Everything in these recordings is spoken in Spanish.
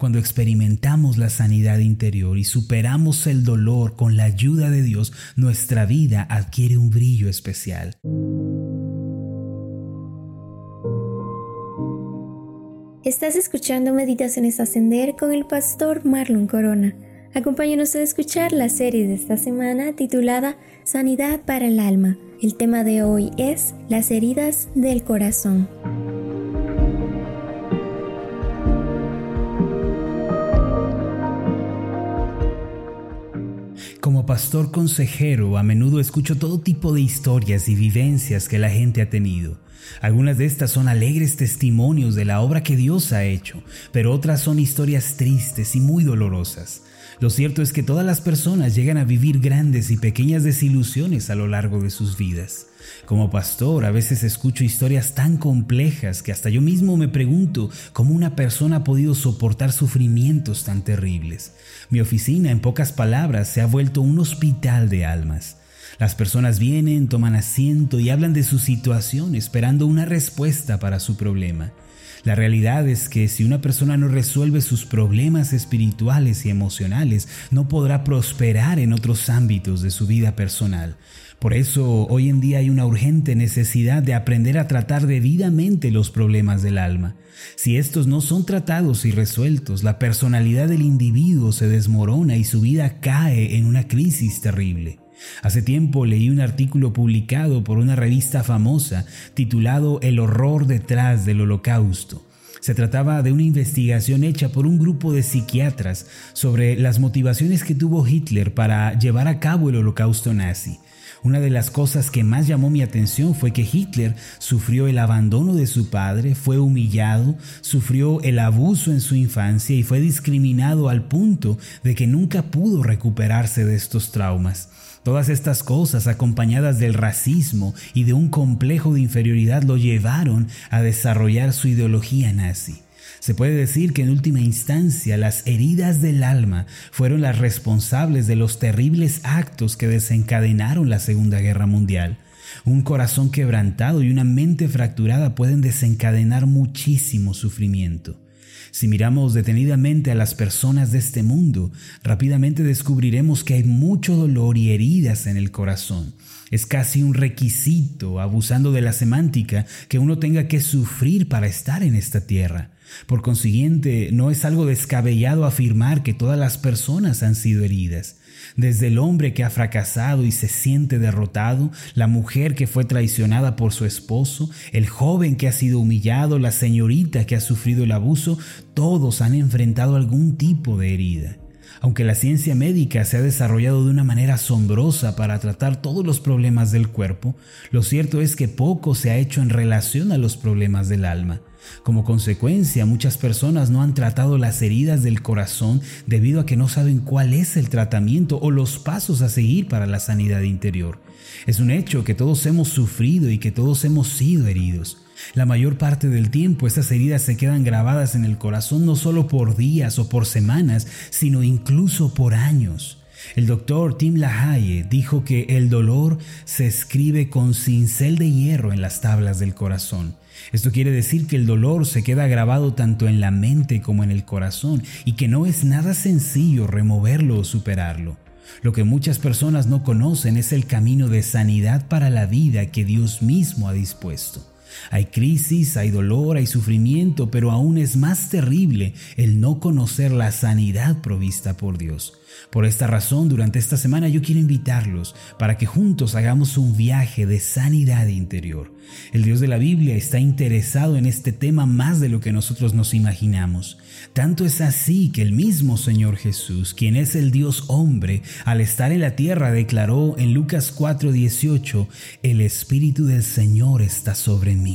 Cuando experimentamos la sanidad interior y superamos el dolor con la ayuda de Dios, nuestra vida adquiere un brillo especial. Estás escuchando Meditaciones Ascender con el pastor Marlon Corona. Acompáñanos a escuchar la serie de esta semana titulada Sanidad para el alma. El tema de hoy es las heridas del corazón. Pastor consejero, a menudo escucho todo tipo de historias y vivencias que la gente ha tenido. Algunas de estas son alegres testimonios de la obra que Dios ha hecho, pero otras son historias tristes y muy dolorosas. Lo cierto es que todas las personas llegan a vivir grandes y pequeñas desilusiones a lo largo de sus vidas. Como pastor, a veces escucho historias tan complejas que hasta yo mismo me pregunto cómo una persona ha podido soportar sufrimientos tan terribles. Mi oficina, en pocas palabras, se ha vuelto un hospital de almas. Las personas vienen, toman asiento y hablan de su situación esperando una respuesta para su problema. La realidad es que si una persona no resuelve sus problemas espirituales y emocionales, no podrá prosperar en otros ámbitos de su vida personal. Por eso hoy en día hay una urgente necesidad de aprender a tratar debidamente los problemas del alma. Si estos no son tratados y resueltos, la personalidad del individuo se desmorona y su vida cae en una crisis terrible. Hace tiempo leí un artículo publicado por una revista famosa titulado El horror detrás del holocausto. Se trataba de una investigación hecha por un grupo de psiquiatras sobre las motivaciones que tuvo Hitler para llevar a cabo el holocausto nazi. Una de las cosas que más llamó mi atención fue que Hitler sufrió el abandono de su padre, fue humillado, sufrió el abuso en su infancia y fue discriminado al punto de que nunca pudo recuperarse de estos traumas. Todas estas cosas, acompañadas del racismo y de un complejo de inferioridad, lo llevaron a desarrollar su ideología nazi. Se puede decir que en última instancia las heridas del alma fueron las responsables de los terribles actos que desencadenaron la Segunda Guerra Mundial. Un corazón quebrantado y una mente fracturada pueden desencadenar muchísimo sufrimiento. Si miramos detenidamente a las personas de este mundo, rápidamente descubriremos que hay mucho dolor y heridas en el corazón. Es casi un requisito, abusando de la semántica, que uno tenga que sufrir para estar en esta tierra. Por consiguiente, no es algo descabellado afirmar que todas las personas han sido heridas. Desde el hombre que ha fracasado y se siente derrotado, la mujer que fue traicionada por su esposo, el joven que ha sido humillado, la señorita que ha sufrido el abuso, todos han enfrentado algún tipo de herida. Aunque la ciencia médica se ha desarrollado de una manera asombrosa para tratar todos los problemas del cuerpo, lo cierto es que poco se ha hecho en relación a los problemas del alma. Como consecuencia, muchas personas no han tratado las heridas del corazón debido a que no saben cuál es el tratamiento o los pasos a seguir para la sanidad interior. Es un hecho que todos hemos sufrido y que todos hemos sido heridos. La mayor parte del tiempo esas heridas se quedan grabadas en el corazón no solo por días o por semanas, sino incluso por años. El doctor Tim LaHaye dijo que el dolor se escribe con cincel de hierro en las tablas del corazón. Esto quiere decir que el dolor se queda grabado tanto en la mente como en el corazón y que no es nada sencillo removerlo o superarlo. Lo que muchas personas no conocen es el camino de sanidad para la vida que Dios mismo ha dispuesto. Hay crisis, hay dolor, hay sufrimiento, pero aún es más terrible el no conocer la sanidad provista por Dios. Por esta razón, durante esta semana yo quiero invitarlos para que juntos hagamos un viaje de sanidad interior. El Dios de la Biblia está interesado en este tema más de lo que nosotros nos imaginamos. Tanto es así que el mismo Señor Jesús, quien es el Dios hombre, al estar en la tierra declaró en Lucas 4:18, el Espíritu del Señor está sobre mí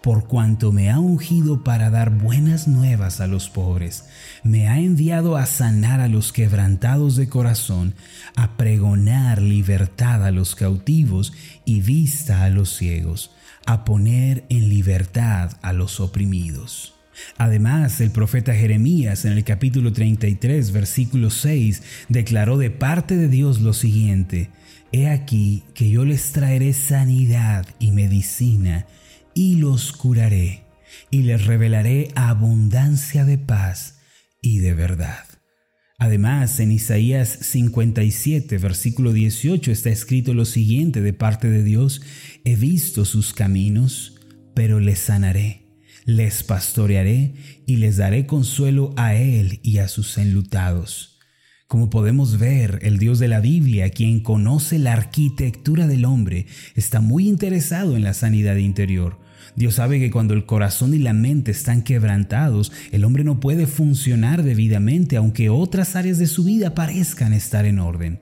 por cuanto me ha ungido para dar buenas nuevas a los pobres, me ha enviado a sanar a los quebrantados de corazón, a pregonar libertad a los cautivos y vista a los ciegos, a poner en libertad a los oprimidos. Además, el profeta Jeremías en el capítulo 33, versículo 6, declaró de parte de Dios lo siguiente, He aquí que yo les traeré sanidad y medicina, y los curaré, y les revelaré abundancia de paz y de verdad. Además, en Isaías 57, versículo 18 está escrito lo siguiente de parte de Dios, he visto sus caminos, pero les sanaré, les pastorearé y les daré consuelo a él y a sus enlutados. Como podemos ver, el Dios de la Biblia, quien conoce la arquitectura del hombre, está muy interesado en la sanidad interior. Dios sabe que cuando el corazón y la mente están quebrantados, el hombre no puede funcionar debidamente aunque otras áreas de su vida parezcan estar en orden.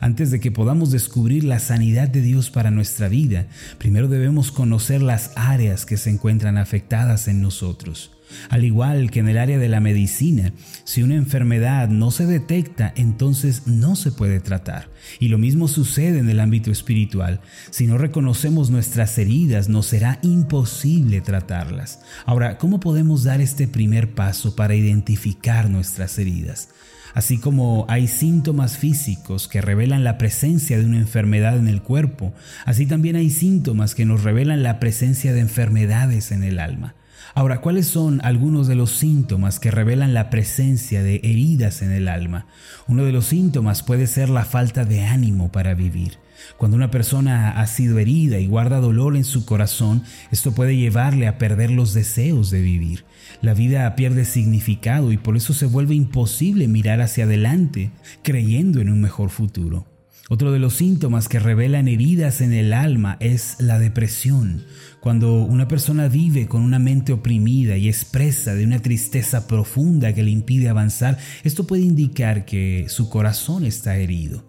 Antes de que podamos descubrir la sanidad de Dios para nuestra vida, primero debemos conocer las áreas que se encuentran afectadas en nosotros. Al igual que en el área de la medicina, si una enfermedad no se detecta, entonces no se puede tratar. Y lo mismo sucede en el ámbito espiritual. Si no reconocemos nuestras heridas, nos será imposible tratarlas. Ahora, ¿cómo podemos dar este primer paso para identificar nuestras heridas? Así como hay síntomas físicos que revelan la presencia de una enfermedad en el cuerpo, así también hay síntomas que nos revelan la presencia de enfermedades en el alma. Ahora, ¿cuáles son algunos de los síntomas que revelan la presencia de heridas en el alma? Uno de los síntomas puede ser la falta de ánimo para vivir. Cuando una persona ha sido herida y guarda dolor en su corazón, esto puede llevarle a perder los deseos de vivir. La vida pierde significado y por eso se vuelve imposible mirar hacia adelante creyendo en un mejor futuro. Otro de los síntomas que revelan heridas en el alma es la depresión. Cuando una persona vive con una mente oprimida y expresa de una tristeza profunda que le impide avanzar, esto puede indicar que su corazón está herido.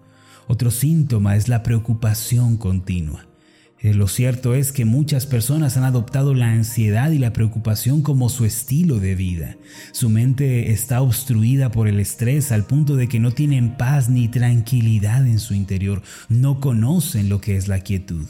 Otro síntoma es la preocupación continua. Eh, lo cierto es que muchas personas han adoptado la ansiedad y la preocupación como su estilo de vida. Su mente está obstruida por el estrés al punto de que no tienen paz ni tranquilidad en su interior, no conocen lo que es la quietud.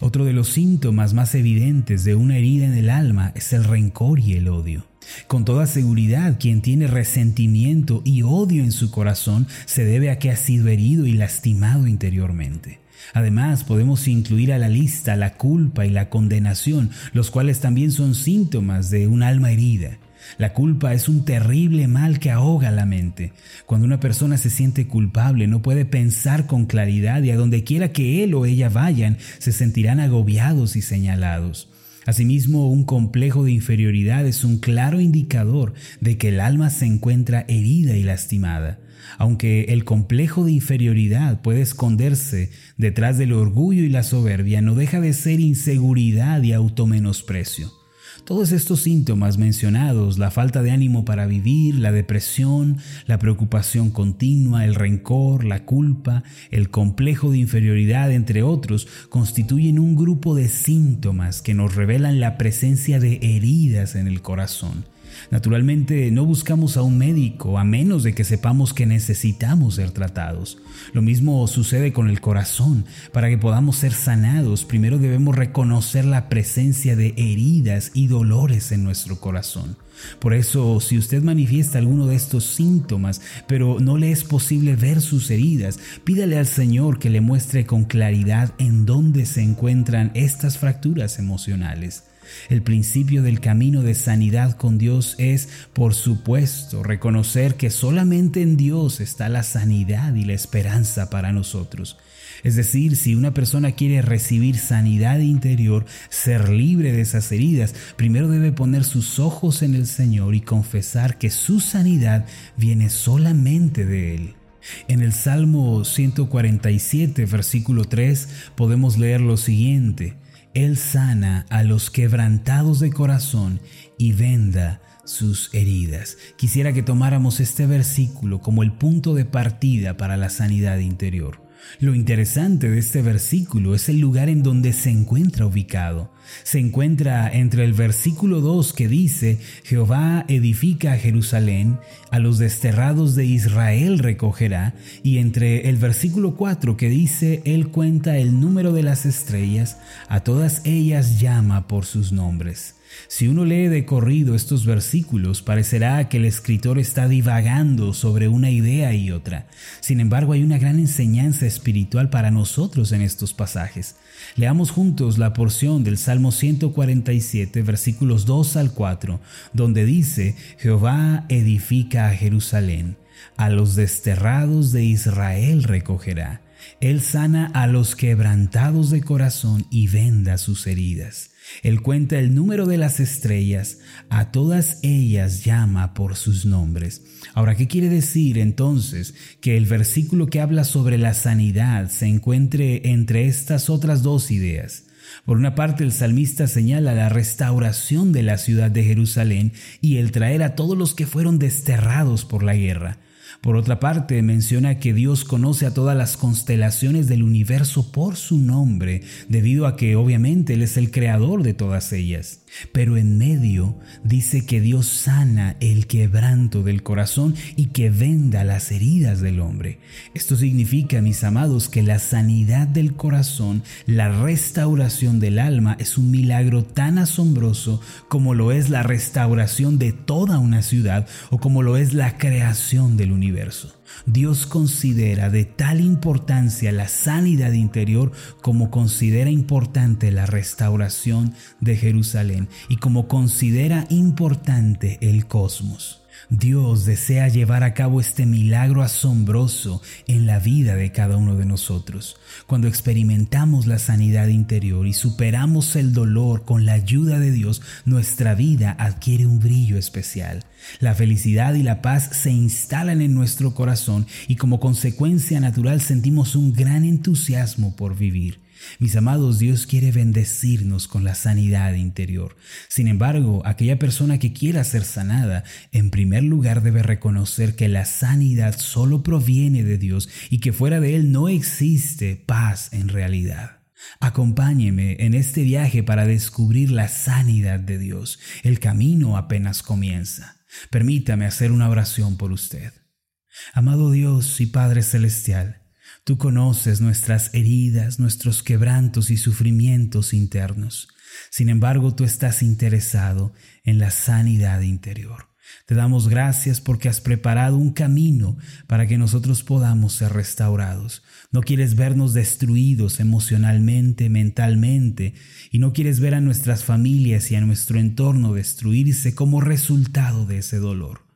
Otro de los síntomas más evidentes de una herida en el alma es el rencor y el odio. Con toda seguridad, quien tiene resentimiento y odio en su corazón se debe a que ha sido herido y lastimado interiormente. Además, podemos incluir a la lista la culpa y la condenación, los cuales también son síntomas de un alma herida. La culpa es un terrible mal que ahoga la mente. Cuando una persona se siente culpable no puede pensar con claridad y a donde quiera que él o ella vayan se sentirán agobiados y señalados. Asimismo, un complejo de inferioridad es un claro indicador de que el alma se encuentra herida y lastimada. Aunque el complejo de inferioridad puede esconderse detrás del orgullo y la soberbia, no deja de ser inseguridad y automenosprecio. Todos estos síntomas mencionados, la falta de ánimo para vivir, la depresión, la preocupación continua, el rencor, la culpa, el complejo de inferioridad, entre otros, constituyen un grupo de síntomas que nos revelan la presencia de heridas en el corazón. Naturalmente no buscamos a un médico a menos de que sepamos que necesitamos ser tratados. Lo mismo sucede con el corazón. Para que podamos ser sanados, primero debemos reconocer la presencia de heridas y dolores en nuestro corazón. Por eso, si usted manifiesta alguno de estos síntomas, pero no le es posible ver sus heridas, pídale al Señor que le muestre con claridad en dónde se encuentran estas fracturas emocionales. El principio del camino de sanidad con Dios es, por supuesto, reconocer que solamente en Dios está la sanidad y la esperanza para nosotros. Es decir, si una persona quiere recibir sanidad interior, ser libre de esas heridas, primero debe poner sus ojos en el Señor y confesar que su sanidad viene solamente de Él. En el Salmo 147, versículo 3, podemos leer lo siguiente. Él sana a los quebrantados de corazón y venda sus heridas. Quisiera que tomáramos este versículo como el punto de partida para la sanidad interior. Lo interesante de este versículo es el lugar en donde se encuentra ubicado. Se encuentra entre el versículo 2 que dice, Jehová edifica a Jerusalén, a los desterrados de Israel recogerá, y entre el versículo 4 que dice, Él cuenta el número de las estrellas, a todas ellas llama por sus nombres. Si uno lee de corrido estos versículos, parecerá que el escritor está divagando sobre una idea y otra. Sin embargo, hay una gran enseñanza espiritual para nosotros en estos pasajes. Leamos juntos la porción del Salmo 147, versículos 2 al 4, donde dice, Jehová edifica a Jerusalén, a los desterrados de Israel recogerá. Él sana a los quebrantados de corazón y venda sus heridas. Él cuenta el número de las estrellas, a todas ellas llama por sus nombres. Ahora, ¿qué quiere decir entonces que el versículo que habla sobre la sanidad se encuentre entre estas otras dos ideas? Por una parte, el salmista señala la restauración de la ciudad de Jerusalén y el traer a todos los que fueron desterrados por la guerra. Por otra parte, menciona que Dios conoce a todas las constelaciones del universo por su nombre, debido a que obviamente Él es el creador de todas ellas. Pero en medio dice que Dios sana el quebranto del corazón y que venda las heridas del hombre. Esto significa, mis amados, que la sanidad del corazón, la restauración del alma es un milagro tan asombroso como lo es la restauración de toda una ciudad o como lo es la creación del universo. Dios considera de tal importancia la sanidad interior como considera importante la restauración de Jerusalén y como considera importante el cosmos. Dios desea llevar a cabo este milagro asombroso en la vida de cada uno de nosotros. Cuando experimentamos la sanidad interior y superamos el dolor con la ayuda de Dios, nuestra vida adquiere un brillo especial. La felicidad y la paz se instalan en nuestro corazón y como consecuencia natural sentimos un gran entusiasmo por vivir. Mis amados, Dios quiere bendecirnos con la sanidad interior. Sin embargo, aquella persona que quiera ser sanada, en primer lugar debe reconocer que la sanidad solo proviene de Dios y que fuera de Él no existe paz en realidad. Acompáñeme en este viaje para descubrir la sanidad de Dios. El camino apenas comienza. Permítame hacer una oración por usted. Amado Dios y Padre Celestial, Tú conoces nuestras heridas, nuestros quebrantos y sufrimientos internos. Sin embargo, tú estás interesado en la sanidad interior. Te damos gracias porque has preparado un camino para que nosotros podamos ser restaurados. No quieres vernos destruidos emocionalmente, mentalmente, y no quieres ver a nuestras familias y a nuestro entorno destruirse como resultado de ese dolor.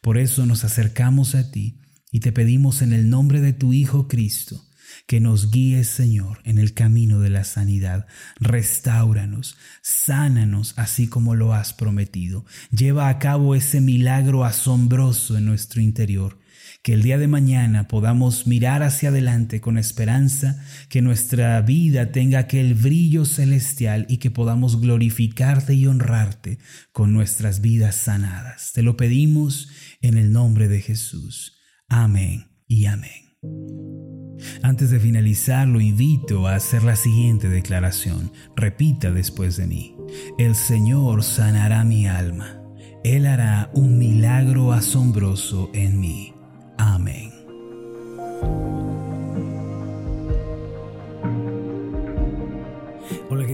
Por eso nos acercamos a ti y te pedimos en el nombre de tu Hijo Cristo, que nos guíes, Señor, en el camino de la sanidad. Restáuranos, sánanos así como lo has prometido. Lleva a cabo ese milagro asombroso en nuestro interior. Que el día de mañana podamos mirar hacia adelante con esperanza, que nuestra vida tenga aquel brillo celestial y que podamos glorificarte y honrarte con nuestras vidas sanadas. Te lo pedimos en el nombre de Jesús. Amén y amén. Antes de finalizar, lo invito a hacer la siguiente declaración. Repita después de mí. El Señor sanará mi alma. Él hará un milagro asombroso en mí.